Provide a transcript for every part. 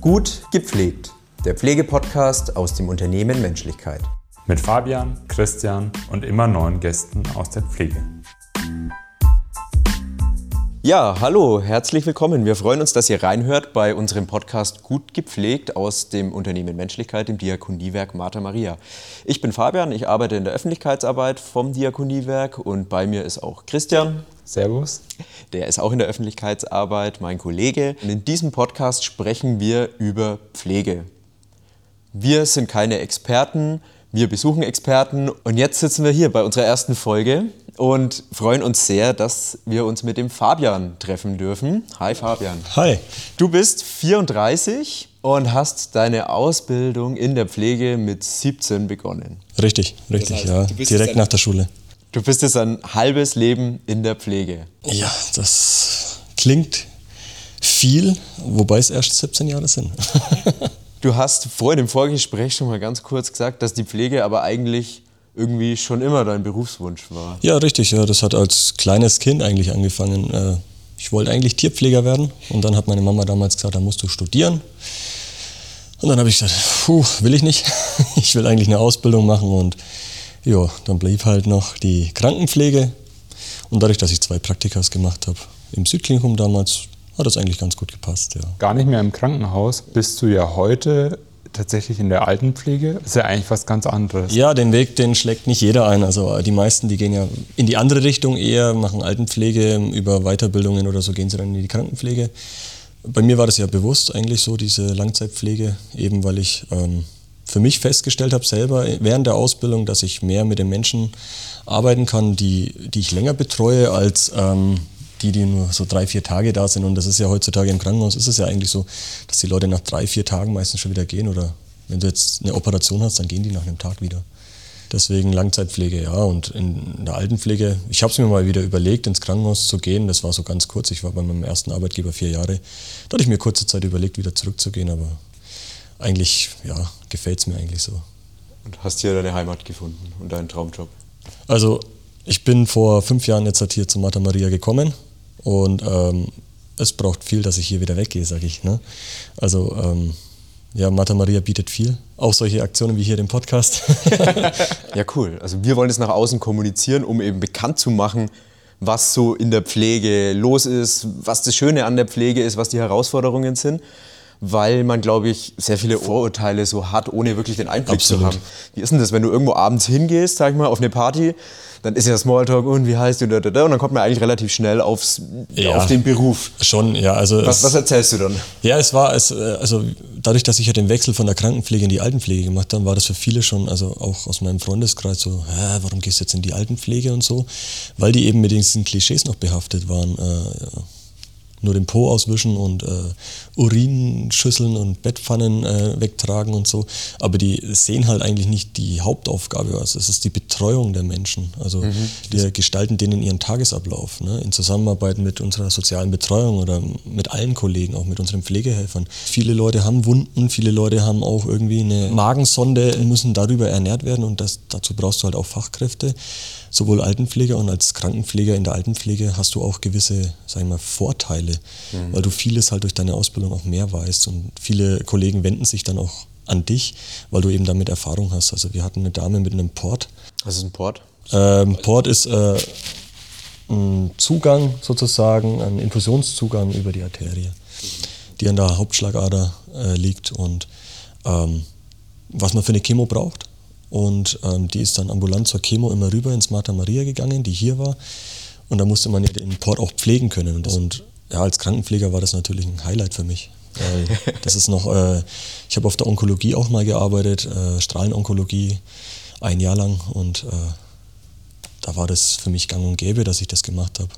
Gut gepflegt. Der Pflegepodcast aus dem Unternehmen Menschlichkeit. Mit Fabian, Christian und immer neuen Gästen aus der Pflege. Ja, hallo, herzlich willkommen. Wir freuen uns, dass ihr reinhört bei unserem Podcast Gut gepflegt aus dem Unternehmen Menschlichkeit, dem Diakoniewerk Martha Maria. Ich bin Fabian, ich arbeite in der Öffentlichkeitsarbeit vom Diakoniewerk und bei mir ist auch Christian. Servus. Der ist auch in der Öffentlichkeitsarbeit, mein Kollege. Und in diesem Podcast sprechen wir über Pflege. Wir sind keine Experten, wir besuchen Experten und jetzt sitzen wir hier bei unserer ersten Folge und freuen uns sehr, dass wir uns mit dem Fabian treffen dürfen. Hi Fabian. Hi. Du bist 34 und hast deine Ausbildung in der Pflege mit 17 begonnen. Richtig, richtig, das heißt, ja. Direkt nach der Schule. Du bist jetzt ein halbes Leben in der Pflege. Ja, das klingt viel, wobei es erst 17 Jahre sind. du hast vorhin im Vorgespräch schon mal ganz kurz gesagt, dass die Pflege aber eigentlich irgendwie schon immer dein Berufswunsch war. Ja, richtig. Ja, das hat als kleines Kind eigentlich angefangen. Äh, ich wollte eigentlich Tierpfleger werden und dann hat meine Mama damals gesagt, da musst du studieren. Und dann habe ich gesagt, puh, will ich nicht. Ich will eigentlich eine Ausbildung machen und ja, dann blieb halt noch die Krankenpflege. Und dadurch, dass ich zwei Praktikas gemacht habe im Südklinikum damals, hat das eigentlich ganz gut gepasst. Ja. Gar nicht mehr im Krankenhaus bist du ja heute tatsächlich in der Altenpflege. Das ist ja eigentlich was ganz anderes. Ja, den Weg, den schlägt nicht jeder ein. Also die meisten, die gehen ja in die andere Richtung eher, machen Altenpflege, über Weiterbildungen oder so gehen sie dann in die Krankenpflege. Bei mir war das ja bewusst eigentlich so, diese Langzeitpflege, eben weil ich ähm, für mich festgestellt habe selber während der Ausbildung, dass ich mehr mit den Menschen arbeiten kann, die, die ich länger betreue, als ähm, die, die nur so drei, vier Tage da sind. Und das ist ja heutzutage im Krankenhaus, ist es ja eigentlich so, dass die Leute nach drei, vier Tagen meistens schon wieder gehen. Oder wenn du jetzt eine Operation hast, dann gehen die nach einem Tag wieder. Deswegen Langzeitpflege, ja. Und in der Altenpflege, ich habe es mir mal wieder überlegt, ins Krankenhaus zu gehen. Das war so ganz kurz. Ich war bei meinem ersten Arbeitgeber vier Jahre. Da hatte ich mir kurze Zeit überlegt, wieder zurückzugehen. Aber eigentlich, ja, gefällt es mir eigentlich so. Und hast hier deine Heimat gefunden und deinen Traumjob? Also, ich bin vor fünf Jahren jetzt halt hier zu Martha Maria gekommen und ähm, es braucht viel, dass ich hier wieder weggehe, sage ich. Ne? Also, ähm, ja, Martha Maria bietet viel. Auch solche Aktionen wie hier den Podcast. ja, cool. Also wir wollen es nach außen kommunizieren, um eben bekannt zu machen, was so in der Pflege los ist, was das Schöne an der Pflege ist, was die Herausforderungen sind weil man, glaube ich, sehr viele Vorurteile so hat, ohne wirklich den Einblick Absolut. zu haben. Wie ist denn das, wenn du irgendwo abends hingehst, sag ich mal, auf eine Party, dann ist ja Smalltalk und wie heißt du da, da, da, und dann kommt man eigentlich relativ schnell aufs, ja, auf den Beruf. Schon, ja. Also was, was erzählst du dann? Ja, es war, es, äh, also dadurch, dass ich ja den Wechsel von der Krankenpflege in die Altenpflege gemacht habe, war das für viele schon, also auch aus meinem Freundeskreis so, hä, warum gehst du jetzt in die Altenpflege und so, weil die eben mit diesen Klischees noch behaftet waren. Äh, nur den Po auswischen und äh, Urinschüsseln und Bettpfannen äh, wegtragen und so. Aber die sehen halt eigentlich nicht die Hauptaufgabe. Also es ist die Betreuung der Menschen. Also mhm. wir gestalten denen ihren Tagesablauf ne? in Zusammenarbeit mit unserer sozialen Betreuung oder mit allen Kollegen, auch mit unseren Pflegehelfern. Viele Leute haben Wunden, viele Leute haben auch irgendwie eine Magensonde, müssen darüber ernährt werden und das, dazu brauchst du halt auch Fachkräfte sowohl Altenpfleger und als Krankenpfleger in der Altenpflege hast du auch gewisse, sag ich mal, Vorteile, mhm. weil du vieles halt durch deine Ausbildung auch mehr weißt und viele Kollegen wenden sich dann auch an dich, weil du eben damit Erfahrung hast. Also wir hatten eine Dame mit einem Port. Was ist ein Port? Ähm, Port ist äh, ein Zugang sozusagen, ein Infusionszugang über die Arterie, die an der Hauptschlagader äh, liegt und ähm, was man für eine Chemo braucht. Und ähm, die ist dann ambulant zur Chemo immer rüber ins Martha Maria gegangen, die hier war. Und da musste man ja den Port auch pflegen können. Und, und ja, als Krankenpfleger war das natürlich ein Highlight für mich. das ist noch, äh, ich habe auf der Onkologie auch mal gearbeitet, äh, Strahlenonkologie, ein Jahr lang. Und äh, da war das für mich gang und gäbe, dass ich das gemacht habe.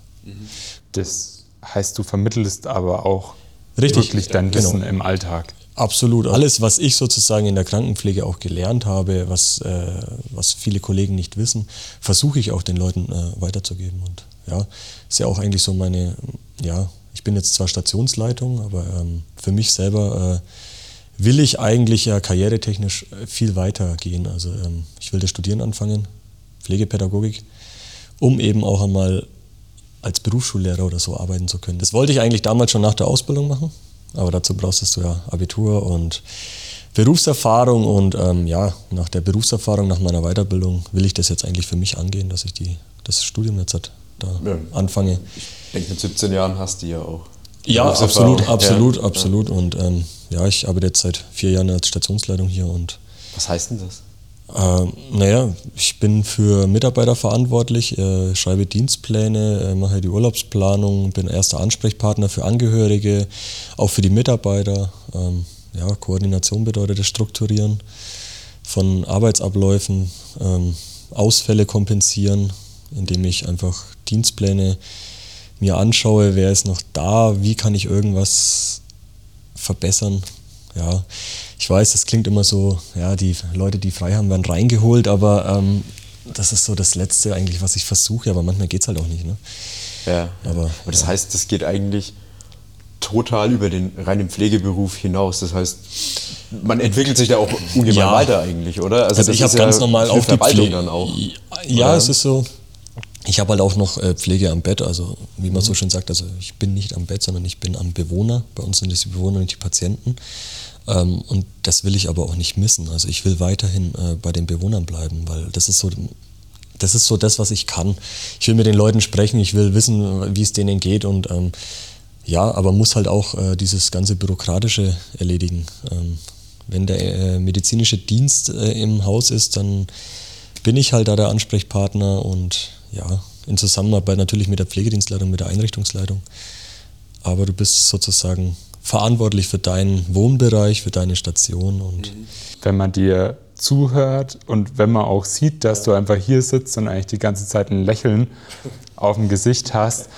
Das heißt, du vermittelst aber auch Richtig, wirklich dein genau. Wissen genau. im Alltag. Absolut. Alles, was ich sozusagen in der Krankenpflege auch gelernt habe, was, äh, was viele Kollegen nicht wissen, versuche ich auch den Leuten äh, weiterzugeben. Und ja, ist ja auch eigentlich so meine, ja, ich bin jetzt zwar Stationsleitung, aber ähm, für mich selber äh, will ich eigentlich ja karrieretechnisch äh, viel weiter gehen. Also ähm, ich will das Studieren anfangen, Pflegepädagogik, um eben auch einmal als Berufsschullehrer oder so arbeiten zu können. Das wollte ich eigentlich damals schon nach der Ausbildung machen Aber dazu brauchst du ja Abitur und Berufserfahrung und ähm, ja, nach der Berufserfahrung, nach meiner Weiterbildung will ich das jetzt eigentlich für mich angehen, dass ich die, das Studium jetzt halt da ja. anfange. Ich denke, mit 17 Jahren hast du ja auch. Ja, absolut, absolut, ja. absolut. Und ähm, ja, ich arbeite jetzt seit vier Jahren als Stationsleitung hier und. Was heißt denn das? Äh, naja, ich bin für Mitarbeiter verantwortlich, äh, schreibe Dienstpläne, äh, mache die Urlaubsplanung, bin erster Ansprechpartner für Angehörige, auch für die Mitarbeiter. Ähm, ja, Koordination bedeutet das Strukturieren von Arbeitsabläufen, ähm, Ausfälle kompensieren, indem ich einfach Dienstpläne mir anschaue, wer ist noch da, wie kann ich irgendwas verbessern. Ja, ich weiß, das klingt immer so, ja, die Leute, die frei haben, werden reingeholt, aber ähm, das ist so das Letzte eigentlich, was ich versuche, aber manchmal geht es halt auch nicht. Ne? Ja, aber, aber das ja. heißt, das geht eigentlich total über den reinen Pflegeberuf hinaus. Das heißt, man entwickelt sich da auch ungemein ja. weiter eigentlich, oder? Also, also ich habe ganz ja normal auch die Pflege dann auch. Ja, oder? es ist so. Ich habe halt auch noch äh, Pflege am Bett, also wie man mhm. so schön sagt, also ich bin nicht am Bett, sondern ich bin am Bewohner. Bei uns sind es die Bewohner und die Patienten. Ähm, und das will ich aber auch nicht missen. Also ich will weiterhin äh, bei den Bewohnern bleiben, weil das ist so das ist so das, was ich kann. Ich will mit den Leuten sprechen, ich will wissen, wie es denen geht und ähm, ja, aber muss halt auch äh, dieses ganze Bürokratische erledigen. Ähm, wenn der äh, medizinische Dienst äh, im Haus ist, dann bin ich halt da der Ansprechpartner und ja, in Zusammenarbeit natürlich mit der Pflegedienstleitung, mit der Einrichtungsleitung. Aber du bist sozusagen verantwortlich für deinen Wohnbereich, für deine Station. Und wenn man dir zuhört und wenn man auch sieht, dass du einfach hier sitzt und eigentlich die ganze Zeit ein Lächeln auf dem Gesicht hast,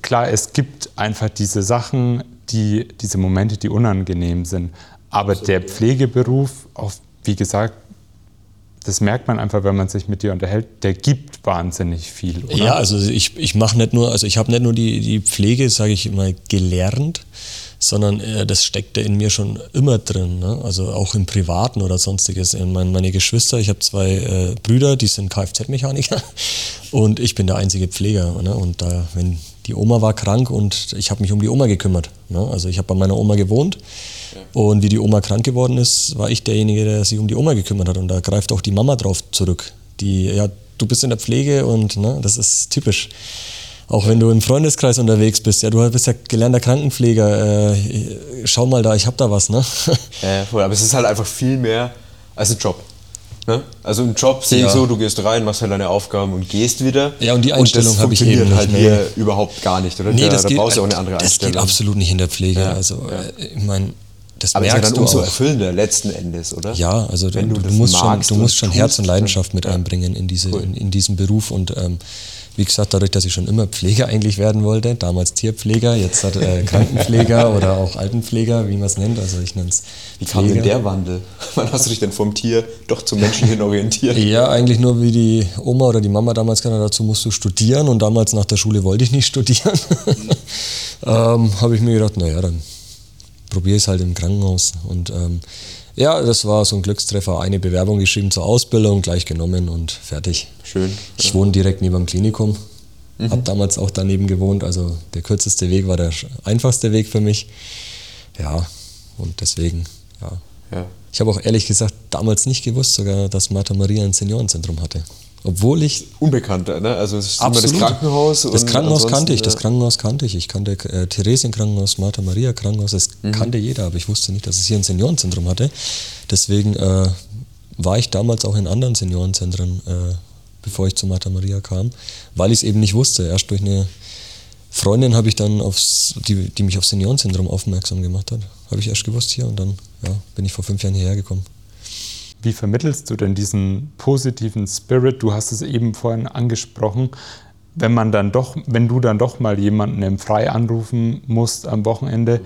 klar, es gibt einfach diese Sachen, die, diese Momente, die unangenehm sind. Aber der Pflegeberuf, auch wie gesagt, das merkt man einfach, wenn man sich mit dir unterhält, der gibt wahnsinnig viel. Oder? Ja, also ich, ich mache nicht nur, also ich habe nicht nur die, die Pflege, sage ich immer, gelernt, sondern äh, das steckte in mir schon immer drin. Ne? Also auch im Privaten oder sonstiges. Meine, meine Geschwister, ich habe zwei äh, Brüder, die sind Kfz-Mechaniker und ich bin der einzige Pfleger. Ne? Und da, wenn die Oma war krank und ich habe mich um die Oma gekümmert. Ne? Also ich habe bei meiner Oma gewohnt und wie die Oma krank geworden ist, war ich derjenige, der sich um die Oma gekümmert hat. Und da greift auch die Mama drauf zurück. Die, ja, du bist in der Pflege und ne, das ist typisch. Auch wenn du im Freundeskreis unterwegs bist, ja, du bist ja gelernter Krankenpfleger, äh, schau mal da, ich habe da was, ne? Ja, voll, aber es ist halt einfach viel mehr als ein Job. Ne? Also im Job sehe ja. ich so, du gehst rein, machst halt deine Aufgaben und gehst wieder. Ja, und die Einstellung habe ich eben nicht. halt hier überhaupt gar nicht, oder? Nee, das da geht, brauchst du auch eine andere das Einstellung. Das geht absolut nicht in der Pflege. Ja, also ja. Äh, ich meine, das Aber merkst ist ja dann umso auch. erfüllender letzten Endes, oder? Ja, also Wenn du, du, du musst schon, du musst schon Herz und Leidenschaft mit einbringen in, diese, cool. in, in diesen Beruf und ähm, wie gesagt, dadurch, dass ich schon immer Pfleger eigentlich werden wollte, damals Tierpfleger, jetzt hat äh, Krankenpfleger oder auch Altenpfleger, wie man es nennt, also ich nenne es Wie kam denn der Wandel? Wann hast du dich denn vom Tier doch zum Menschen hin orientiert? Ja, eigentlich nur wie die Oma oder die Mama damals gesagt dazu musst du studieren und damals nach der Schule wollte ich nicht studieren. ähm, Habe ich mir gedacht, naja, dann probiere ich es halt im Krankenhaus und ähm, ja, das war so ein Glückstreffer. Eine Bewerbung geschrieben zur Ausbildung, gleich genommen und fertig. Schön. Ich wohne direkt neben dem Klinikum. Mhm. Habe damals auch daneben gewohnt. Also der kürzeste Weg war der einfachste Weg für mich. Ja, und deswegen, ja. ja. Ich habe auch ehrlich gesagt damals nicht gewusst, sogar, dass Martha Maria ein Seniorenzentrum hatte. Obwohl ich. Unbekannter, ne? Also es ist Absolut. immer das Krankenhaus. Das Krankenhaus kannte ich, das Krankenhaus kannte ich. Ich kannte äh, Theresienkrankenhaus, Martha Maria Krankenhaus, das mhm. kannte jeder, aber ich wusste nicht, dass es hier ein Seniorenzentrum hatte. Deswegen äh, war ich damals auch in anderen Seniorenzentren, äh, bevor ich zu Martha Maria kam, weil ich es eben nicht wusste. Erst durch eine Freundin habe ich dann aufs, die, die mich aufs Seniorenzentrum aufmerksam gemacht hat, habe ich erst gewusst hier und dann ja, bin ich vor fünf Jahren hierher gekommen. Wie vermittelst du denn diesen positiven Spirit? Du hast es eben vorhin angesprochen. Wenn man dann doch, wenn du dann doch mal jemanden im Frei anrufen musst am Wochenende,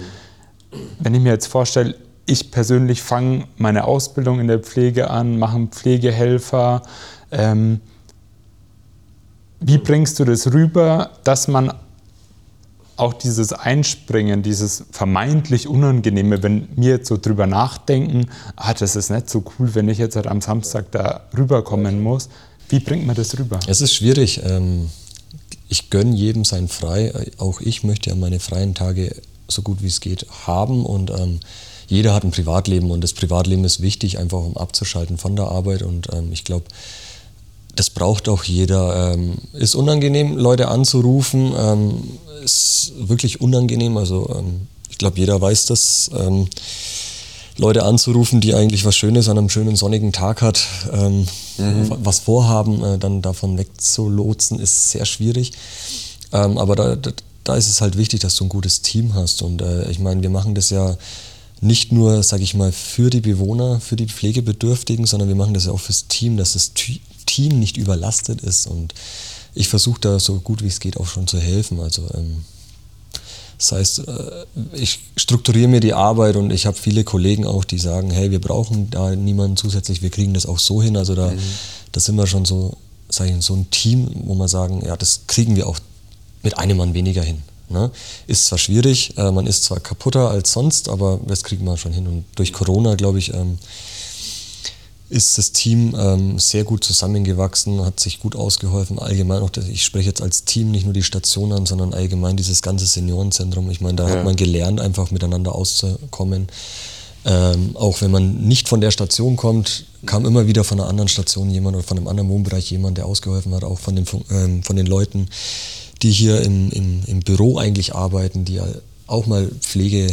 wenn ich mir jetzt vorstelle, ich persönlich fange meine Ausbildung in der Pflege an, mache einen Pflegehelfer. Ähm, wie bringst du das rüber, dass man auch dieses Einspringen, dieses vermeintlich Unangenehme, wenn wir jetzt so drüber nachdenken, ah, das ist nicht so cool, wenn ich jetzt halt am Samstag da rüberkommen muss. Wie bringt man das rüber? Es ist schwierig. Ähm, ich gönne jedem sein Frei. Auch ich möchte ja meine freien Tage so gut wie es geht haben und ähm, jeder hat ein Privatleben und das Privatleben ist wichtig, einfach um abzuschalten von der Arbeit und ähm, ich glaube, das braucht auch jeder. Ähm, ist unangenehm, Leute anzurufen, ähm, ist wirklich unangenehm, also ähm, ich glaube, jeder weiß das. Ähm, Leute anzurufen, die eigentlich was Schönes an einem schönen sonnigen Tag hat, ähm, mhm. was vorhaben, äh, dann davon wegzulotsen, ist sehr schwierig. Ähm, aber da, da, da, ist es halt wichtig, dass du ein gutes Team hast. Und äh, ich meine, wir machen das ja nicht nur, sage ich mal, für die Bewohner, für die Pflegebedürftigen, sondern wir machen das ja auch fürs Team, dass das Team nicht überlastet ist. Und ich versuche da so gut wie es geht auch schon zu helfen. Also ähm, das heißt, äh, ich strukturiere mir die Arbeit und ich habe viele Kollegen auch, die sagen, hey, wir brauchen da niemanden zusätzlich, wir kriegen das auch so hin. Also da, mhm. da sind wir schon so, sag ich, so ein Team, wo wir sagen, ja, das kriegen wir auch mit einem Mann weniger hin. Ne? Ist zwar schwierig, äh, man ist zwar kaputter als sonst, aber das kriegen wir schon hin. Und durch Corona, glaube ich, ähm, ist das Team ähm, sehr gut zusammengewachsen, hat sich gut ausgeholfen. Allgemein auch, ich spreche jetzt als Team nicht nur die Station an, sondern allgemein dieses ganze Seniorenzentrum. Ich meine, da ja. hat man gelernt, einfach miteinander auszukommen. Ähm, auch wenn man nicht von der Station kommt, kam immer wieder von einer anderen Station jemand oder von einem anderen Wohnbereich jemand, der ausgeholfen hat, auch von den, ähm, von den Leuten, die hier im, im, im Büro eigentlich arbeiten, die auch mal Pflege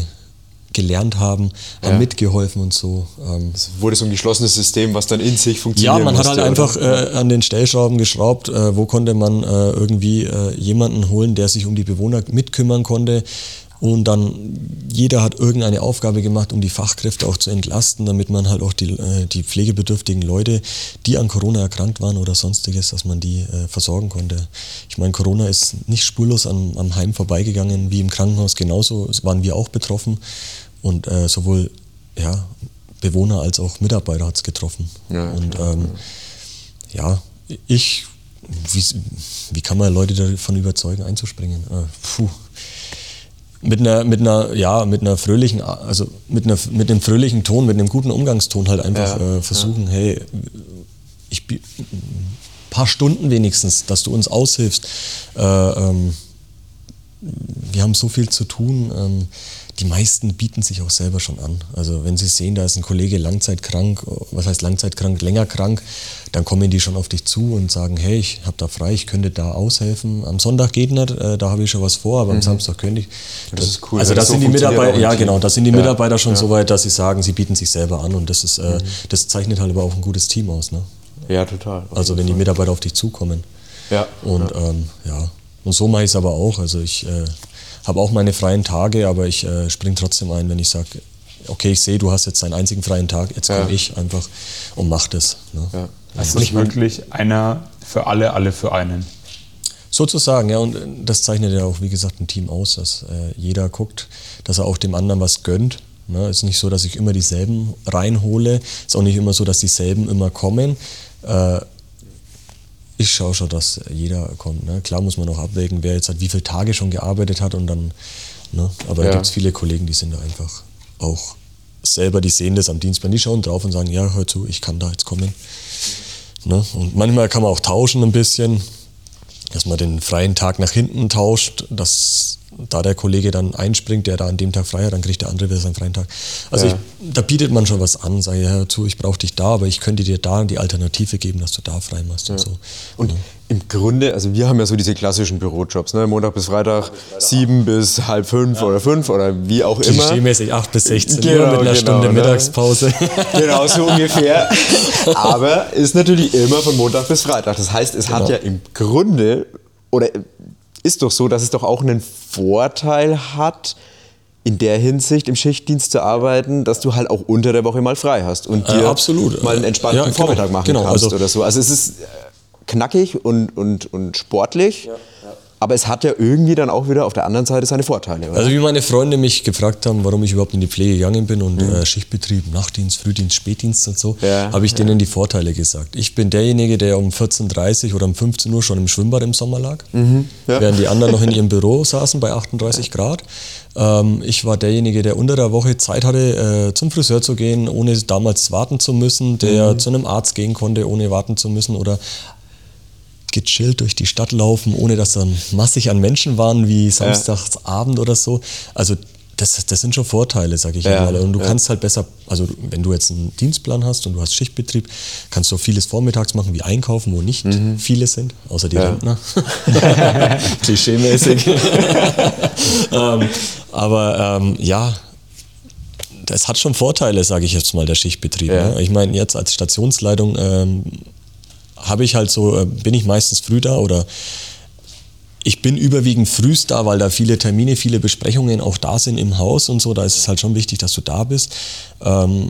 gelernt haben, ja. haben mitgeholfen und so. Ähm. Es wurde so ein geschlossenes System, was dann in sich funktioniert. Ja, man musste, hat halt einfach äh, an den Stellschrauben geschraubt, äh, wo konnte man äh, irgendwie äh, jemanden holen, der sich um die Bewohner mitkümmern konnte. Und dann jeder hat irgendeine Aufgabe gemacht, um die Fachkräfte auch zu entlasten, damit man halt auch die, äh, die pflegebedürftigen Leute, die an Corona erkrankt waren oder sonstiges, dass man die äh, versorgen konnte. Ich meine, Corona ist nicht spurlos am, am Heim vorbeigegangen, wie im Krankenhaus genauso waren wir auch betroffen. Und äh, sowohl ja, Bewohner als auch Mitarbeiter hat es getroffen. Ja, und ähm, ja, ich, wie, wie kann man Leute davon überzeugen, einzuspringen? Äh, puh. Mit einer, mit einer, ja, mit einer fröhlichen, also mit, einer, mit einem fröhlichen Ton, mit einem guten Umgangston halt einfach ja, äh, versuchen, ja. hey, ich ein paar Stunden wenigstens, dass du uns aushilfst. Äh, ähm, wir haben so viel zu tun. Ähm, die meisten bieten sich auch selber schon an. Also wenn sie sehen, da ist ein Kollege langzeitkrank, was heißt langzeitkrank, länger krank, dann kommen die schon auf dich zu und sagen, hey, ich habe da frei, ich könnte da aushelfen. Am Sonntag geht nicht, äh, da habe ich schon was vor, aber am mhm. Samstag könnte ich. Das, ist cool. Also das so sind die Mitarbeiter, ja genau, das sind die ja. Mitarbeiter schon ja. so weit, dass sie sagen, sie bieten sich selber an und das ist, äh, mhm. das zeichnet halt aber auch ein gutes Team aus. Ne? Ja, total. Also wenn die Mitarbeiter auf dich zukommen. Ja. Und ja. Ähm, ja. Und so mache ich es aber auch. Also ich äh, habe auch meine freien Tage, aber ich äh, springe trotzdem ein, wenn ich sage, okay, ich sehe, du hast jetzt deinen einzigen freien Tag, jetzt komme ja. ich einfach und mach das. Ne? Ja. Es ist wirklich einer für alle, alle für einen. Sozusagen, ja, und das zeichnet ja auch, wie gesagt, ein Team aus, dass äh, jeder guckt, dass er auch dem anderen was gönnt. Ne? Es ist nicht so, dass ich immer dieselben reinhole, es ist auch nicht immer so, dass dieselben immer kommen. Äh, ich schaue schon, dass jeder kommt. Ne? Klar muss man auch abwägen, wer jetzt hat wie viele Tage schon gearbeitet hat und dann, ne? aber ja. da gibt es viele Kollegen, die sind da einfach auch selber, die sehen das am Dienstplan, die schauen drauf und sagen, ja, hör zu, ich kann da jetzt kommen. Ne? Und manchmal kann man auch tauschen ein bisschen, dass man den freien Tag nach hinten tauscht, dass da der Kollege dann einspringt, der da an dem Tag frei hat, dann kriegt der andere wieder seinen freien Tag. Also ja. ich, da bietet man schon was an, sage hör zu, ich brauche dich da, aber ich könnte dir da die Alternative geben, dass du da frei machst ja. und so. Und ja. im Grunde, also wir haben ja so diese klassischen Bürojobs, ne? Montag bis Freitag, sieben bis halb fünf oder fünf oder wie auch immer. Klischeemäßig acht bis 16 genau, Uhr mit einer genau, Stunde ne? Mittagspause. Genau, so ungefähr. aber ist natürlich immer von Montag bis Freitag. Das heißt, es genau. hat ja im Grunde oder ist doch so, dass es doch auch einen Vorteil hat, in der Hinsicht im Schichtdienst zu arbeiten, dass du halt auch unter der Woche mal frei hast und äh, dir äh, absolut. mal einen entspannten ja, genau, Vormittag machen genau, kannst also oder so. Also es ist äh, knackig und, und, und sportlich. Ja aber es hat ja irgendwie dann auch wieder auf der anderen Seite seine Vorteile. Oder? Also wie meine Freunde mich gefragt haben, warum ich überhaupt in die Pflege gegangen bin und mhm. äh, Schichtbetrieb, Nachtdienst, Frühdienst, Spätdienst und so, ja, habe ich ja. denen die Vorteile gesagt. Ich bin derjenige, der um 14.30 Uhr oder um 15 Uhr schon im Schwimmbad im Sommer lag, mhm. ja. während die anderen noch in ihrem Büro saßen bei 38 Grad. Ähm, ich war derjenige, der unter der Woche Zeit hatte, äh, zum Friseur zu gehen, ohne damals warten zu müssen, der mhm. zu einem Arzt gehen konnte, ohne warten zu müssen oder gechillt durch die Stadt laufen, ohne dass dann massig an Menschen waren, wie samstagsabend oder so. Also das, das sind schon Vorteile, sag ich ja, mal. Und du ja. kannst halt besser, also wenn du jetzt einen Dienstplan hast und du hast Schichtbetrieb, kannst du vieles vormittags machen, wie einkaufen, wo nicht mhm. viele sind, außer die ja. Rentner. Klischeemäßig. ähm, aber ähm, ja, das hat schon Vorteile, sage ich jetzt mal, der Schichtbetrieb. Ne? Ich meine, jetzt als Stationsleitung ähm, habe ich halt so, äh, bin ich meistens früh da oder ich bin überwiegend frühst da, weil da viele Termine, viele Besprechungen auch da sind im Haus und so. Da ist es halt schon wichtig, dass du da bist. Ähm,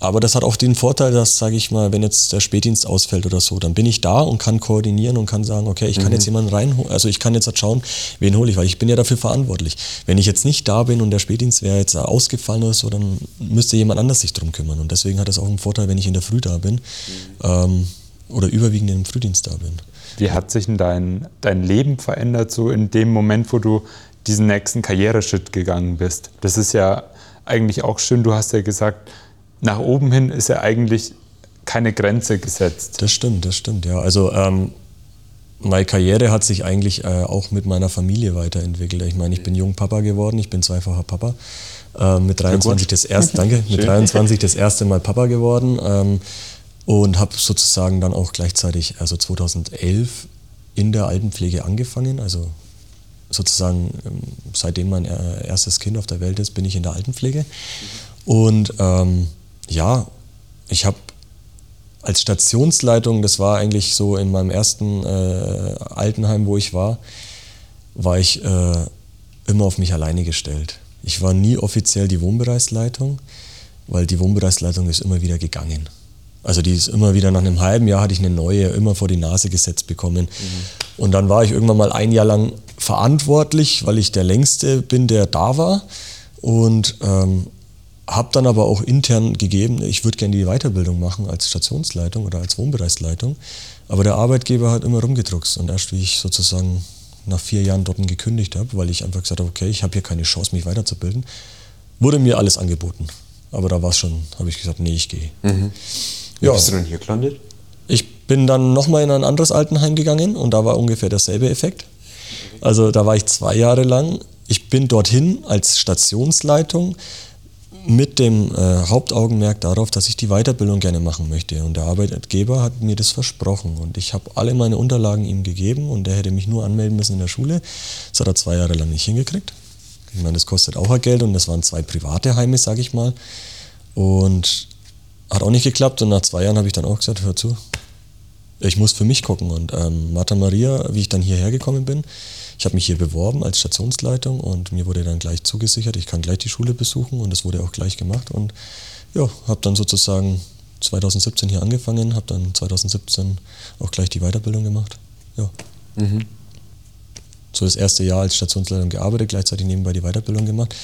aber das hat auch den Vorteil, dass, sage ich mal, wenn jetzt der Spätdienst ausfällt oder so, dann bin ich da und kann koordinieren und kann sagen, okay, ich kann mhm. jetzt jemanden reinholen, also ich kann jetzt halt schauen, wen hole ich, weil ich bin ja dafür verantwortlich. Wenn ich jetzt nicht da bin und der Spätdienst wäre jetzt ausgefallen oder so, dann müsste jemand anders sich drum kümmern. Und deswegen hat es auch einen Vorteil, wenn ich in der Früh da bin mhm. ähm, oder überwiegend im Frühdienst da bin. Wie hat sich denn dein, dein Leben verändert, so in dem Moment, wo du diesen nächsten Karriereschritt gegangen bist? Das ist ja eigentlich auch schön. Du hast ja gesagt, nach oben hin ist ja eigentlich keine Grenze gesetzt. Das stimmt, das stimmt, ja. Also ähm, meine Karriere hat sich eigentlich äh, auch mit meiner Familie weiterentwickelt. Ich meine, ich bin Jungpapa geworden, ich bin zweifacher Papa. Äh, mit 23 das erste, danke, mit 23 das erste Mal Papa geworden. Ähm, und habe sozusagen dann auch gleichzeitig, also 2011, in der Altenpflege angefangen. Also sozusagen ähm, seitdem mein äh, erstes Kind auf der Welt ist, bin ich in der Altenpflege. Und ähm, ja, ich habe als Stationsleitung, das war eigentlich so in meinem ersten äh, Altenheim, wo ich war, war ich äh, immer auf mich alleine gestellt. Ich war nie offiziell die Wohnbereichsleitung, weil die Wohnbereichsleitung ist immer wieder gegangen. Also die ist immer wieder nach einem halben Jahr hatte ich eine neue immer vor die Nase gesetzt bekommen. Mhm. Und dann war ich irgendwann mal ein Jahr lang verantwortlich, weil ich der längste bin, der da war. Und ähm, habe dann aber auch intern gegeben, ich würde gerne die Weiterbildung machen als Stationsleitung oder als Wohnbereichsleitung. Aber der Arbeitgeber hat immer rumgedruckst. Und erst wie ich sozusagen nach vier Jahren dort gekündigt habe, weil ich einfach gesagt habe, okay, ich habe hier keine Chance, mich weiterzubilden, wurde mir alles angeboten. Aber da war es schon, habe ich gesagt, nee, ich gehe. Mhm. Wie ja. bist du denn hier gelandet? Ich bin dann nochmal in ein anderes Altenheim gegangen und da war ungefähr derselbe Effekt. Also da war ich zwei Jahre lang. Ich bin dorthin als Stationsleitung mit dem äh, Hauptaugenmerk darauf, dass ich die Weiterbildung gerne machen möchte. Und der Arbeitgeber hat mir das versprochen. Und ich habe alle meine Unterlagen ihm gegeben und er hätte mich nur anmelden müssen in der Schule. Das hat er zwei Jahre lang nicht hingekriegt. Ich meine, das kostet auch Geld und das waren zwei private Heime, sage ich mal. Und hat auch nicht geklappt und nach zwei Jahren habe ich dann auch gesagt, hör zu, ich muss für mich gucken. Und ähm, Martha Maria, wie ich dann hierher gekommen bin, ich habe mich hier beworben als Stationsleitung und mir wurde dann gleich zugesichert, ich kann gleich die Schule besuchen und das wurde auch gleich gemacht. Und ja, habe dann sozusagen 2017 hier angefangen, habe dann 2017 auch gleich die Weiterbildung gemacht. Ja. Mhm. So das erste Jahr als Stationsleitung gearbeitet, gleichzeitig nebenbei die Weiterbildung gemacht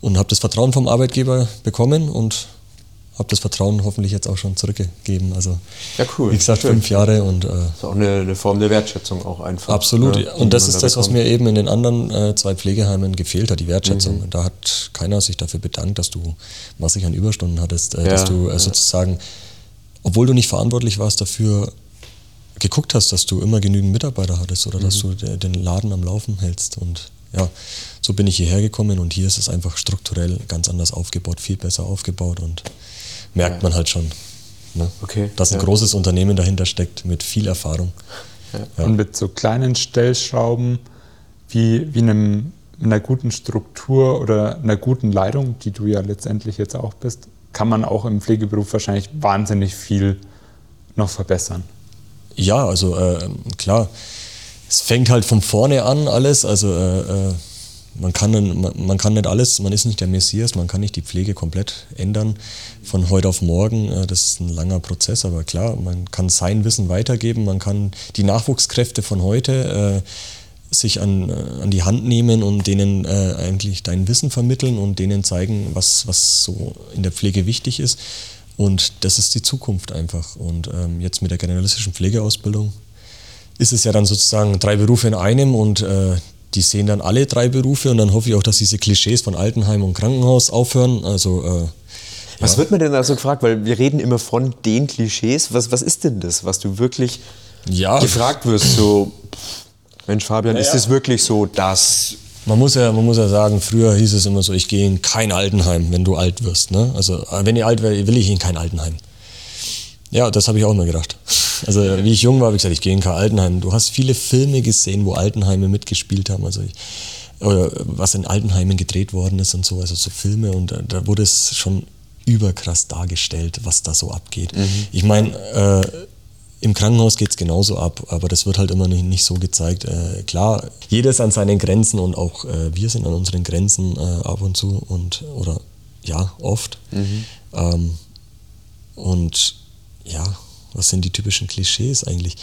und habe das Vertrauen vom Arbeitgeber bekommen und habe das Vertrauen hoffentlich jetzt auch schon zurückgegeben. Also, ja, cool. Wie gesagt, Schön. fünf Jahre und. Äh, das ist auch eine, eine, Form der Wertschätzung auch einfach. Absolut. Ne, und das ist da das, was mir eben in den anderen äh, zwei Pflegeheimen gefehlt hat, die Wertschätzung. Mhm. Da hat keiner sich dafür bedankt, dass du massig an Überstunden hattest, äh, ja, dass du äh, sozusagen, obwohl du nicht verantwortlich warst dafür, geguckt hast, dass du immer genügend Mitarbeiter hattest oder mhm. dass du den Laden am Laufen hältst. Und ja, so bin ich hierher gekommen und hier ist es einfach strukturell ganz anders aufgebaut, viel besser aufgebaut und merkt man halt schon. Ne? Okay, dass ein ja. großes Unternehmen dahinter steckt mit viel Erfahrung. Ja. Und mit so kleinen Stellschrauben wie, wie einem, einer guten Struktur oder einer guten Leitung, die du ja letztendlich jetzt auch bist, kann man auch im Pflegeberuf wahrscheinlich wahnsinnig viel noch verbessern. Ja, also äh, klar, es fängt halt von vorne an alles. Also äh, äh man kann, man kann nicht alles, man ist nicht der Messias, man kann nicht die Pflege komplett ändern von heute auf morgen. Äh, das ist ein langer Prozess, aber klar, man kann sein Wissen weitergeben, man kann die Nachwuchskräfte von heute äh, sich an, äh, an die Hand nehmen und denen äh, eigentlich dein Wissen vermitteln und denen zeigen, was, was so in der Pflege wichtig ist. Und das ist die Zukunft einfach. Und ähm, jetzt mit der generalistischen Pflegeausbildung ist es ja dann sozusagen drei Berufe in einem und äh, die sehen dann alle drei Berufe und dann hoffe ich auch, dass diese Klischees von Altenheim und Krankenhaus aufhören. Also, äh, was ja. wird man denn da so gefragt? Weil wir reden immer von den Klischees. Was, was ist denn das, was du wirklich ja. gefragt wirst? So, Mensch, Fabian, ja, ist es wirklich so, dass man muss ja, man muss ja sagen, früher hieß es immer so, ich gehe in kein Altenheim, wenn du alt wirst. Ne? Also äh, wenn ich alt wäre, will ich in kein Altenheim. Ja, das habe ich auch immer gedacht. Also wie ich jung war, habe ich gesagt, ich gehe in kein Altenheim. Du hast viele Filme gesehen, wo Altenheime mitgespielt haben. Also ich, oder was in Altenheimen gedreht worden ist und so, also so Filme und da, da wurde es schon überkrass dargestellt, was da so abgeht. Mhm. Ich meine, äh, im Krankenhaus geht es genauso ab, aber das wird halt immer nicht, nicht so gezeigt. Äh, klar, jeder ist an seinen Grenzen und auch äh, wir sind an unseren Grenzen äh, ab und zu und oder ja, oft. Mhm. Ähm, und ja, was sind die typischen Klischees eigentlich?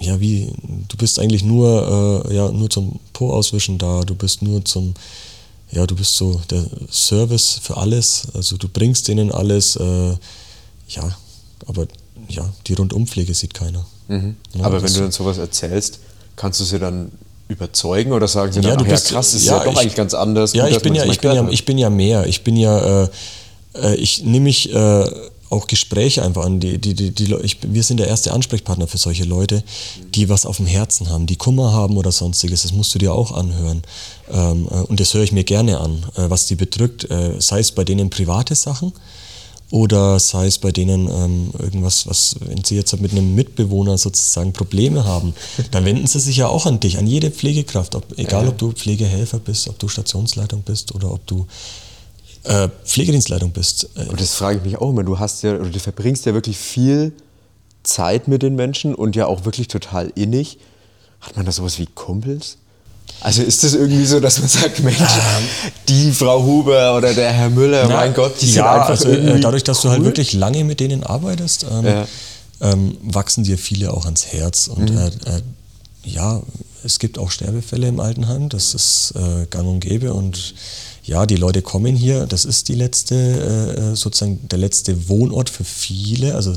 Ja, wie, du bist eigentlich nur, äh, ja, nur zum Po auswischen da, du bist nur zum, ja, du bist so der Service für alles, also du bringst denen alles, äh, ja, aber ja, die Rundumpflege sieht keiner. Mhm. Ja, Aber wenn du dann sowas erzählst, kannst du sie dann überzeugen oder sagen sie ja, dann, du bist, ja krass, ist ja, ja doch ich, eigentlich ganz anders. Ja, gut, ich, bin ja, ich, bin ja, ich bin ja mehr. Ich bin ja, äh, äh, ich nehme mich äh, auch Gespräche einfach an. Die, die, die, die, ich, wir sind der erste Ansprechpartner für solche Leute, die was auf dem Herzen haben, die Kummer haben oder sonstiges. Das musst du dir auch anhören. Ähm, äh, und das höre ich mir gerne an, äh, was die bedrückt. Äh, sei es bei denen private Sachen, oder sei es bei denen ähm, irgendwas, was, wenn sie jetzt mit einem Mitbewohner sozusagen Probleme haben, dann wenden sie sich ja auch an dich, an jede Pflegekraft, ob, egal ja. ob du Pflegehelfer bist, ob du Stationsleitung bist oder ob du äh, Pflegedienstleitung bist. Aber das frage ich mich auch immer. Du hast ja, oder du verbringst ja wirklich viel Zeit mit den Menschen und ja auch wirklich total innig. Hat man da sowas wie Kumpels? Also ist das irgendwie so, dass man sagt, Mensch, die Frau Huber oder der Herr Müller, Na, mein Gott, die ja, sind einfach also, äh, Dadurch, dass cool. du halt wirklich lange mit denen arbeitest, ähm, ja. ähm, wachsen dir viele auch ans Herz. Und mhm. äh, äh, ja, es gibt auch Sterbefälle im Altenheim, das ist äh, gang und gäbe. Und ja, die Leute kommen hier, das ist die letzte, äh, äh, sozusagen der letzte Wohnort für viele. Also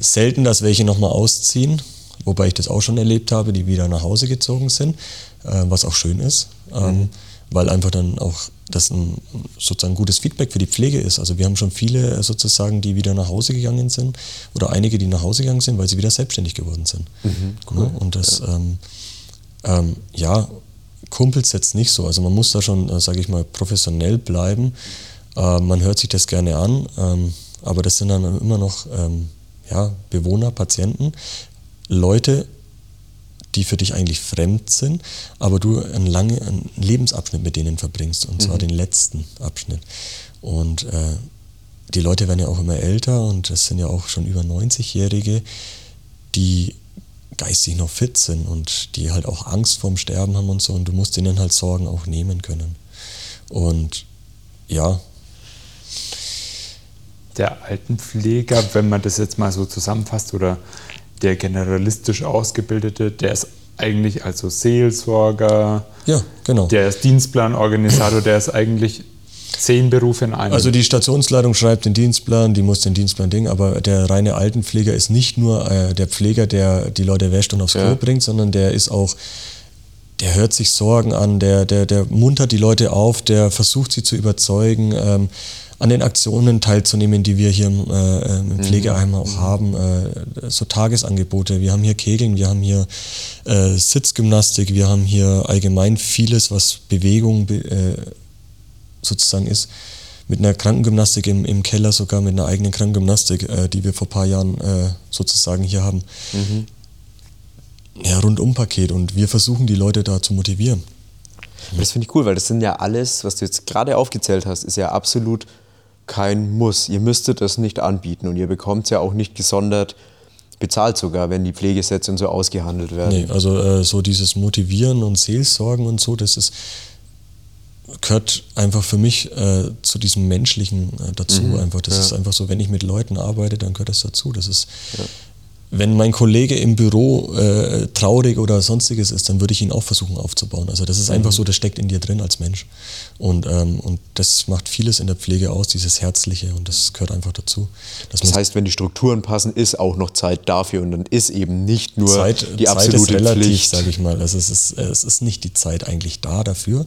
selten, dass welche nochmal ausziehen wobei ich das auch schon erlebt habe, die wieder nach Hause gezogen sind, äh, was auch schön ist, ähm, mhm. weil einfach dann auch das ein sozusagen gutes Feedback für die Pflege ist. Also wir haben schon viele äh, sozusagen, die wieder nach Hause gegangen sind oder einige, die nach Hause gegangen sind, weil sie wieder selbstständig geworden sind. Mhm, cool. ja, und das, ja. Ähm, ähm, ja, Kumpels jetzt nicht so. Also man muss da schon, äh, sage ich mal, professionell bleiben. Äh, man hört sich das gerne an, ähm, aber das sind dann immer noch ähm, ja, Bewohner, Patienten, Leute, die für dich eigentlich fremd sind, aber du einen langen einen Lebensabschnitt mit denen verbringst, und zwar mhm. den letzten Abschnitt. Und äh, die Leute werden ja auch immer älter und das sind ja auch schon über 90-Jährige, die geistig noch fit sind und die halt auch Angst vorm Sterben haben und so und du musst denen halt Sorgen auch nehmen können. Und ja. Der Altenpfleger, wenn man das jetzt mal so zusammenfasst oder der generalistisch Ausgebildete, der ist eigentlich also Seelsorger, ja, genau. der ist Dienstplanorganisator, der ist eigentlich zehn Berufe in einem. Also die Stationsleitung schreibt den Dienstplan, die muss den Dienstplan dingen, aber der reine Altenpfleger ist nicht nur äh, der Pfleger, der die Leute wäscht und aufs Klo ja. bringt, sondern der ist auch der hört sich Sorgen an, der, der, der muntert die Leute auf, der versucht sie zu überzeugen, ähm, an den Aktionen teilzunehmen, die wir hier im, äh, im mhm. Pflegeheim auch mhm. haben. Äh, so Tagesangebote. Wir haben hier Kegeln, wir haben hier äh, Sitzgymnastik, wir haben hier allgemein vieles, was Bewegung äh, sozusagen ist. Mit einer Krankengymnastik im, im Keller, sogar mit einer eigenen Krankengymnastik, äh, die wir vor ein paar Jahren äh, sozusagen hier haben. Mhm. Ja, Rundumpaket und wir versuchen die Leute da zu motivieren. Das finde ich cool, weil das sind ja alles, was du jetzt gerade aufgezählt hast, ist ja absolut kein Muss. Ihr müsstet das nicht anbieten und ihr bekommt es ja auch nicht gesondert bezahlt sogar, wenn die Pflegesätze und so ausgehandelt werden. Nee, also äh, so dieses Motivieren und Seelsorgen und so, das ist gehört einfach für mich äh, zu diesem Menschlichen äh, dazu. Mhm, einfach, das ja. ist einfach so, wenn ich mit Leuten arbeite, dann gehört das dazu. Das ist ja wenn mein Kollege im Büro äh, traurig oder sonstiges ist, dann würde ich ihn auch versuchen aufzubauen. Also das ist mhm. einfach so, das steckt in dir drin als Mensch. Und, ähm, und das macht vieles in der Pflege aus, dieses Herzliche und das gehört einfach dazu. Das heißt, wenn die Strukturen passen, ist auch noch Zeit dafür und dann ist eben nicht nur Zeit, die absolute Zeit ist relativ, sage ich mal. Also es ist, es ist nicht die Zeit eigentlich da dafür,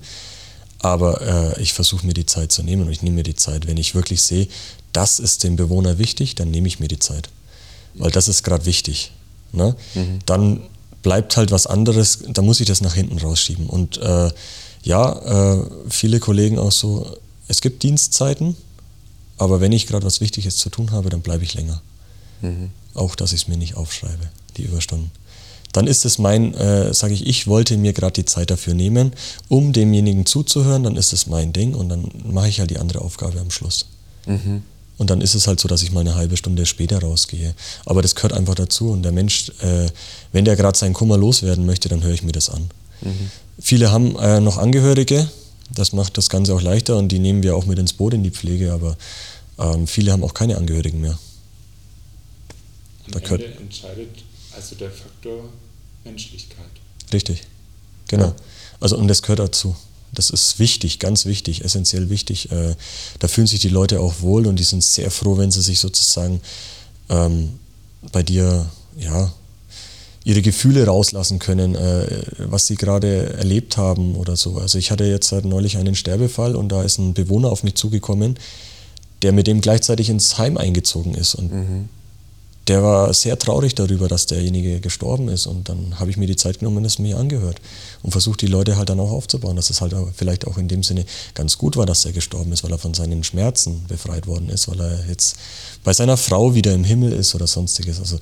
aber äh, ich versuche mir die Zeit zu nehmen und ich nehme mir die Zeit. Wenn ich wirklich sehe, das ist dem Bewohner wichtig, dann nehme ich mir die Zeit weil das ist gerade wichtig. Ne? Mhm. Dann bleibt halt was anderes, da muss ich das nach hinten rausschieben. Und äh, ja, äh, viele Kollegen auch so, es gibt Dienstzeiten, aber wenn ich gerade was Wichtiges zu tun habe, dann bleibe ich länger. Mhm. Auch, dass ich es mir nicht aufschreibe, die Überstunden. Dann ist es mein, äh, sage ich, ich wollte mir gerade die Zeit dafür nehmen, um demjenigen zuzuhören, dann ist es mein Ding und dann mache ich halt die andere Aufgabe am Schluss. Mhm. Und dann ist es halt so, dass ich mal eine halbe Stunde später rausgehe. Aber das gehört einfach dazu. Und der Mensch, äh, wenn der gerade seinen Kummer loswerden möchte, dann höre ich mir das an. Mhm. Viele haben äh, noch Angehörige, das macht das Ganze auch leichter und die nehmen wir auch mit ins Boot in die Pflege, aber ähm, viele haben auch keine Angehörigen mehr. Am da Ende entscheidet also der Faktor Menschlichkeit. Richtig, genau. Also und das gehört dazu. Das ist wichtig, ganz wichtig, essentiell wichtig. Äh, da fühlen sich die Leute auch wohl und die sind sehr froh, wenn sie sich sozusagen ähm, bei dir ja, ihre Gefühle rauslassen können, äh, was sie gerade erlebt haben oder so. Also ich hatte jetzt halt neulich einen Sterbefall und da ist ein Bewohner auf mich zugekommen, der mit dem gleichzeitig ins Heim eingezogen ist. Und mhm der war sehr traurig darüber, dass derjenige gestorben ist. Und dann habe ich mir die Zeit genommen und es mir angehört. Und versucht, die Leute halt dann auch aufzubauen, dass es halt vielleicht auch in dem Sinne ganz gut war, dass er gestorben ist, weil er von seinen Schmerzen befreit worden ist, weil er jetzt bei seiner Frau wieder im Himmel ist oder sonstiges. Also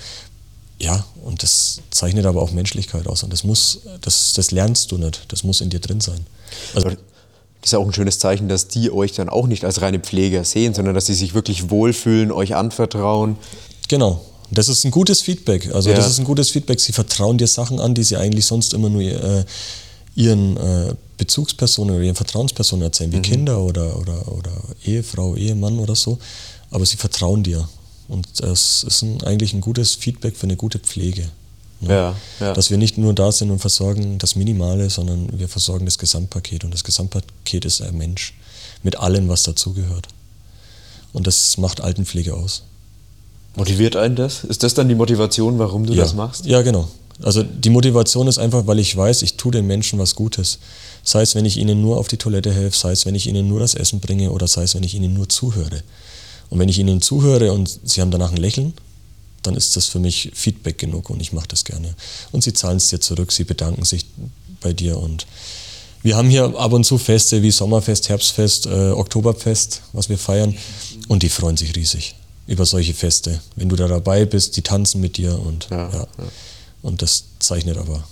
ja, und das zeichnet aber auch Menschlichkeit aus. Und das muss, das, das lernst du nicht. Das muss in dir drin sein. Also, das ist ja auch ein schönes Zeichen, dass die euch dann auch nicht als reine Pfleger sehen, sondern dass sie sich wirklich wohlfühlen, euch anvertrauen. Genau, das ist ein gutes Feedback. Also ja. das ist ein gutes Feedback. Sie vertrauen dir Sachen an, die sie eigentlich sonst immer nur äh, ihren äh, Bezugspersonen oder ihren Vertrauenspersonen erzählen, wie mhm. Kinder oder, oder, oder Ehefrau, Ehemann oder so. Aber sie vertrauen dir. Und das ist ein, eigentlich ein gutes Feedback für eine gute Pflege. Ne? Ja, ja. Dass wir nicht nur da sind und versorgen das Minimale, sondern wir versorgen das Gesamtpaket. Und das Gesamtpaket ist ein Mensch mit allem, was dazugehört. Und das macht Altenpflege aus. Motiviert einen das? Ist das dann die Motivation, warum du ja. das machst? Ja, genau. Also die Motivation ist einfach, weil ich weiß, ich tue den Menschen was Gutes. Sei es, wenn ich ihnen nur auf die Toilette helfe, sei es, wenn ich ihnen nur das Essen bringe oder sei es, wenn ich ihnen nur zuhöre. Und wenn ich ihnen zuhöre und sie haben danach ein Lächeln, dann ist das für mich Feedback genug und ich mache das gerne. Und sie zahlen es dir zurück, sie bedanken sich bei dir und wir haben hier ab und zu Feste wie Sommerfest, Herbstfest, äh, Oktoberfest, was wir feiern und die freuen sich riesig über solche Feste. Wenn du da dabei bist, die tanzen mit dir und ja, ja. und das zeichnet aber.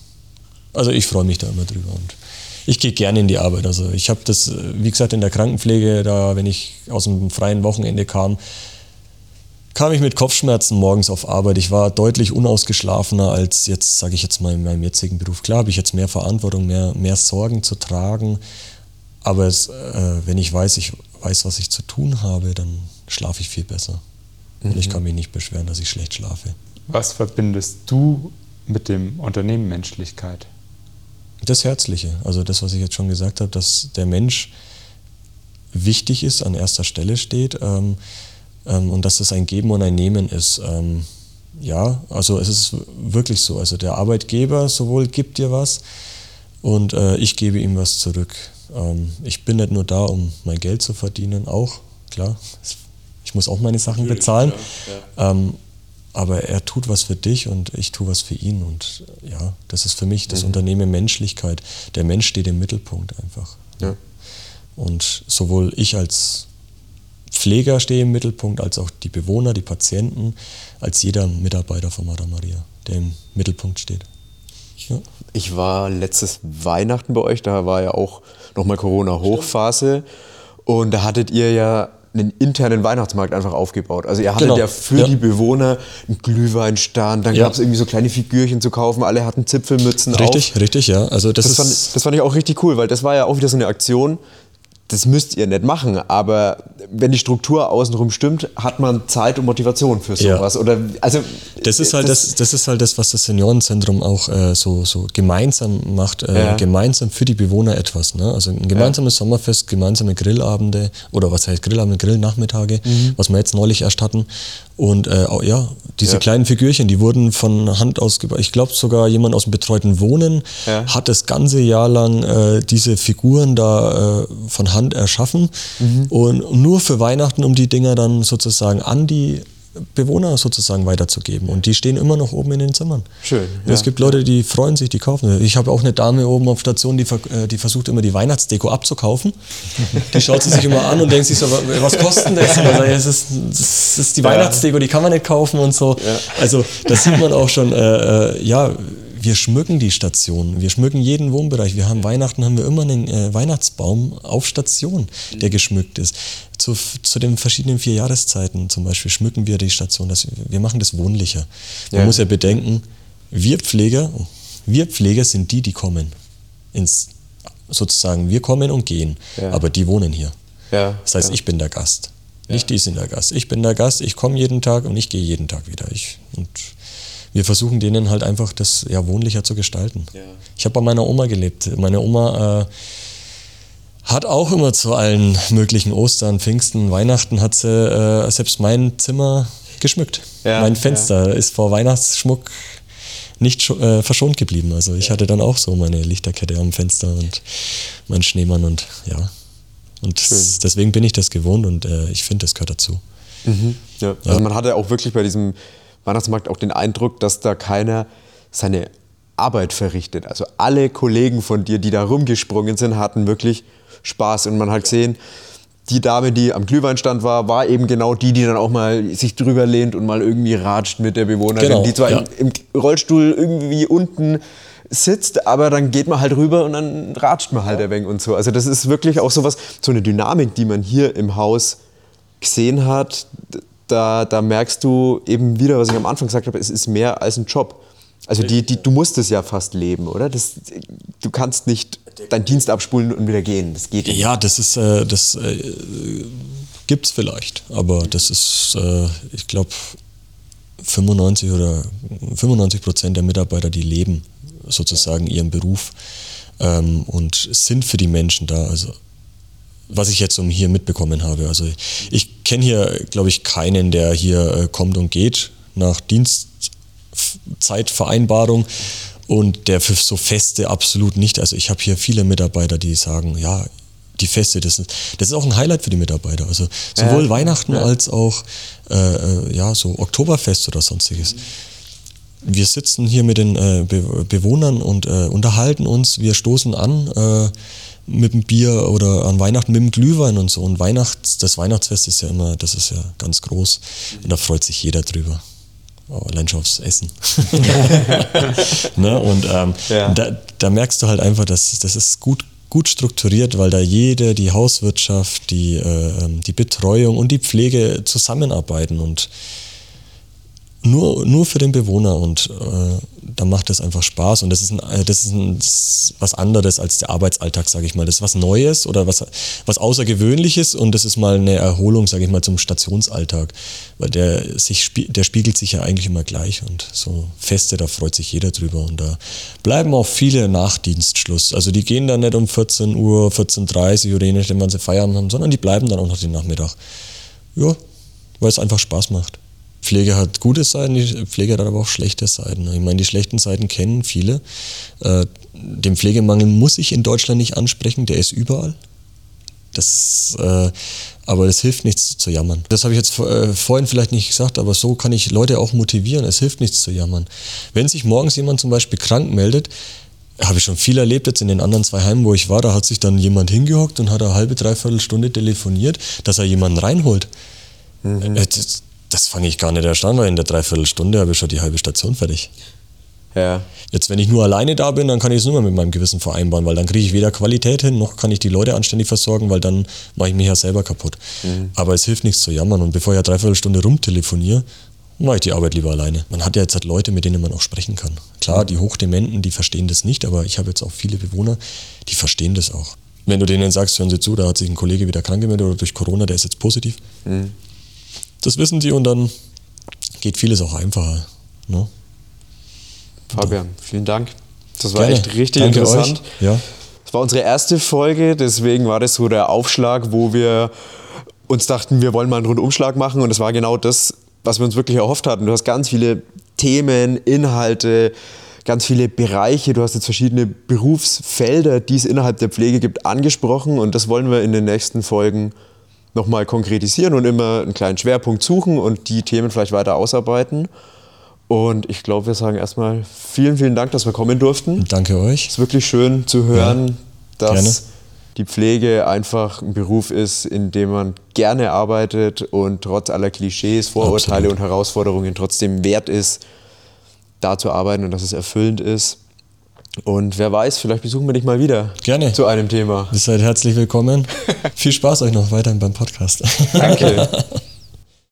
Also ich freue mich da immer drüber und ich gehe gerne in die Arbeit. Also ich habe das, wie gesagt, in der Krankenpflege, da wenn ich aus dem freien Wochenende kam, kam ich mit Kopfschmerzen morgens auf Arbeit. Ich war deutlich unausgeschlafener als jetzt, sage ich jetzt mal, in meinem jetzigen Beruf. Klar habe ich jetzt mehr Verantwortung, mehr, mehr Sorgen zu tragen. Aber es, äh, wenn ich weiß, ich weiß, was ich zu tun habe, dann schlafe ich viel besser. Und ich kann mich nicht beschweren, dass ich schlecht schlafe. Was verbindest du mit dem Unternehmen Menschlichkeit? Das Herzliche. Also das, was ich jetzt schon gesagt habe, dass der Mensch wichtig ist, an erster Stelle steht ähm, ähm, und dass es ein Geben und ein Nehmen ist. Ähm, ja, also es ist wirklich so. Also der Arbeitgeber sowohl gibt dir was und äh, ich gebe ihm was zurück. Ähm, ich bin nicht nur da, um mein Geld zu verdienen, auch, klar, es ich muss auch meine Sachen bezahlen. Ja, ja. Ähm, aber er tut was für dich und ich tue was für ihn. Und ja, das ist für mich das mhm. Unternehmen Menschlichkeit. Der Mensch steht im Mittelpunkt einfach. Ja. Und sowohl ich als Pfleger stehe im Mittelpunkt, als auch die Bewohner, die Patienten, als jeder Mitarbeiter von Mara Maria, der im Mittelpunkt steht. Ja. Ich war letztes Weihnachten bei euch, da war ja auch nochmal Corona-Hochphase. Und da hattet ihr ja einen internen Weihnachtsmarkt einfach aufgebaut. Also ihr hattet genau. ja für ja. die Bewohner einen Glühweinstand, dann ja. gab es irgendwie so kleine Figürchen zu kaufen, alle hatten Zipfelmützen Richtig, auf. richtig, ja. Also das, das, fand, das fand ich auch richtig cool, weil das war ja auch wieder so eine Aktion, das müsst ihr nicht machen, aber wenn die Struktur außenrum stimmt, hat man Zeit und Motivation für sowas. Ja. Oder, also, das, ist halt das, das, das, ist halt das, was das Seniorenzentrum auch äh, so, so gemeinsam macht, äh, ja. gemeinsam für die Bewohner etwas. Ne? Also ein gemeinsames ja. Sommerfest, gemeinsame Grillabende oder was heißt Grillabende, Grillnachmittage, mhm. was wir jetzt neulich erst hatten. Und äh, ja, diese ja. kleinen Figürchen, die wurden von Hand ausgebaut. Ich glaube sogar jemand aus dem betreuten Wohnen ja. hat das ganze Jahr lang äh, diese Figuren da äh, von Hand erschaffen. Mhm. Und nur für Weihnachten, um die Dinger dann sozusagen an die Bewohner sozusagen weiterzugeben. Und die stehen immer noch oben in den Zimmern. Schön. Ja. Es gibt Leute, die freuen sich, die kaufen. Ich habe auch eine Dame oben auf Station, die, äh, die versucht immer die Weihnachtsdeko abzukaufen. Die schaut sie sich immer an und denkt sich so, was kostet das? Also, das, ist, das ist die Weihnachtsdeko, die kann man nicht kaufen und so. Also das sieht man auch schon, äh, äh ja, wir schmücken die Station, wir schmücken jeden Wohnbereich. Wir haben Weihnachten, haben wir immer einen äh, Weihnachtsbaum auf Station, der geschmückt ist. Zu, zu den verschiedenen vier Jahreszeiten zum Beispiel schmücken wir die Station. Das, wir machen das wohnlicher. Man ja. muss ja bedenken, wir Pfleger, wir Pfleger sind die, die kommen. Ins, sozusagen, wir kommen und gehen, ja. aber die wohnen hier. Ja. Das heißt, ich bin der Gast. Nicht die sind der Gast. Ich bin der Gast, ich komme jeden Tag und ich gehe jeden Tag wieder. Ich, und wir versuchen denen halt einfach das ja, wohnlicher zu gestalten. Ja. Ich habe bei meiner Oma gelebt. Meine Oma äh, hat auch immer zu allen möglichen Ostern, Pfingsten, Weihnachten hat sie äh, selbst mein Zimmer geschmückt. Ja, mein Fenster ja. ist vor Weihnachtsschmuck nicht äh, verschont geblieben. Also ich hatte dann auch so meine Lichterkette am Fenster und meinen Schneemann und ja. Und deswegen bin ich das gewohnt und äh, ich finde, das gehört dazu. Mhm. Ja. Also man hatte auch wirklich bei diesem Weihnachtsmarkt auch den Eindruck, dass da keiner seine Arbeit verrichtet. Also alle Kollegen von dir, die da rumgesprungen sind, hatten wirklich Spaß. Und man hat gesehen, die Dame, die am Glühweinstand war, war eben genau die, die dann auch mal sich drüber lehnt und mal irgendwie ratscht mit der Bewohnerin, genau, die zwar ja. im, Rollstuhl irgendwie unten sitzt, aber dann geht man halt rüber und dann ratscht man halt ja. ein wenig und so. Also das ist wirklich auch sowas, so eine Dynamik, die man hier im Haus gesehen hat, da, da merkst du eben wieder, was ich am Anfang gesagt habe, es ist mehr als ein Job. Also die, die, du musst es ja fast leben, oder? Das, du kannst nicht deinen Dienst abspulen und wieder gehen. Das geht nicht. Ja, das ist, äh, das äh, gibt es vielleicht, aber das ist, äh, ich glaube, 95 oder 95 Prozent der Mitarbeiter, die leben sozusagen ihren Beruf ähm, und sind für die Menschen da. Also was ich jetzt um hier mitbekommen habe. Also ich kenne hier, glaube ich, keinen, der hier äh, kommt und geht nach Dienstzeitvereinbarung und der für so Feste absolut nicht. Also ich habe hier viele Mitarbeiter, die sagen, ja, die Feste, das ist, das ist auch ein Highlight für die Mitarbeiter. Also sowohl ja, Weihnachten ja. als auch äh, äh, ja, so Oktoberfest oder sonstiges. Wir sitzen hier mit den äh, Be Bewohnern und äh, unterhalten uns, wir stoßen an äh, mit dem Bier oder an Weihnachten mit dem Glühwein und so. Und Weihnachts, das Weihnachtsfest ist ja immer, das ist ja ganz groß. Und da freut sich jeder drüber. Oh, allein schon aufs Essen. ne? Und ähm, ja. da, da, merkst du halt einfach, dass das ist gut, gut strukturiert, weil da jede, die Hauswirtschaft, die, äh, ähm, die Betreuung und die Pflege zusammenarbeiten und nur, nur für den Bewohner und äh, da macht es einfach Spaß und das ist, ein, äh, das ist, ein, das was anderes als der Arbeitsalltag, sage ich mal. Das ist was Neues oder was, was Außergewöhnliches und das ist mal eine Erholung, sage ich mal, zum Stationsalltag, weil der, sich, der spiegelt sich ja eigentlich immer gleich und so Feste, da freut sich jeder drüber und da bleiben auch viele nach Dienstschluss. Also die gehen dann nicht um 14 Uhr, 14.30 Uhr oder je nachdem, wann sie feiern haben, sondern die bleiben dann auch noch den Nachmittag. Ja, weil es einfach Spaß macht. Pflege hat gute Seiten, die Pflege hat aber auch schlechte Seiten. Ich meine, die schlechten Seiten kennen viele. Äh, den Pflegemangel muss ich in Deutschland nicht ansprechen, der ist überall. Das, äh, aber es hilft nichts zu jammern. Das habe ich jetzt äh, vorhin vielleicht nicht gesagt, aber so kann ich Leute auch motivieren. Es hilft nichts zu jammern. Wenn sich morgens jemand zum Beispiel krank meldet, habe ich schon viel erlebt jetzt in den anderen zwei Heimen, wo ich war, da hat sich dann jemand hingehockt und hat eine halbe, dreiviertel Stunde telefoniert, dass er jemanden reinholt. Mhm. Das, das fange ich gar nicht erst an, weil in der Dreiviertelstunde habe ich schon die halbe Station fertig. Ja. Jetzt, wenn ich nur alleine da bin, dann kann ich es nur mehr mit meinem Gewissen vereinbaren, weil dann kriege ich weder Qualität hin, noch kann ich die Leute anständig versorgen, weil dann mache ich mich ja selber kaputt. Mhm. Aber es hilft nichts zu jammern. Und bevor ich eine Dreiviertelstunde rumtelefoniere, mache ich die Arbeit lieber alleine. Man hat ja jetzt halt Leute, mit denen man auch sprechen kann. Klar, die Hochdementen, die verstehen das nicht, aber ich habe jetzt auch viele Bewohner, die verstehen das auch. Wenn du denen sagst, hören Sie zu, da hat sich ein Kollege wieder krank gemeldet oder durch Corona, der ist jetzt positiv, mhm. Das wissen die und dann geht vieles auch einfacher. Ne? Fabian, vielen Dank. Das war Gerne. echt richtig Danke interessant. Euch. Ja. Das war unsere erste Folge, deswegen war das so der Aufschlag, wo wir uns dachten, wir wollen mal einen Rundumschlag machen und das war genau das, was wir uns wirklich erhofft hatten. Du hast ganz viele Themen, Inhalte, ganz viele Bereiche, du hast jetzt verschiedene Berufsfelder, die es innerhalb der Pflege gibt, angesprochen und das wollen wir in den nächsten Folgen nochmal konkretisieren und immer einen kleinen Schwerpunkt suchen und die Themen vielleicht weiter ausarbeiten. Und ich glaube, wir sagen erstmal vielen, vielen Dank, dass wir kommen durften. Danke euch. Es ist wirklich schön zu hören, Ja, dass gerne. die Pflege einfach ein Beruf ist, in dem man gerne arbeitet und trotz aller Klischees, Vorurteile Absolut. und Herausforderungen trotzdem wert ist, da zu arbeiten und dass es erfüllend ist. Und wer weiß, vielleicht besuchen wir dich mal wieder Gerne. zu einem Thema. Ihr seid herzlich willkommen. Viel Spaß euch noch weiterhin beim Podcast. Danke.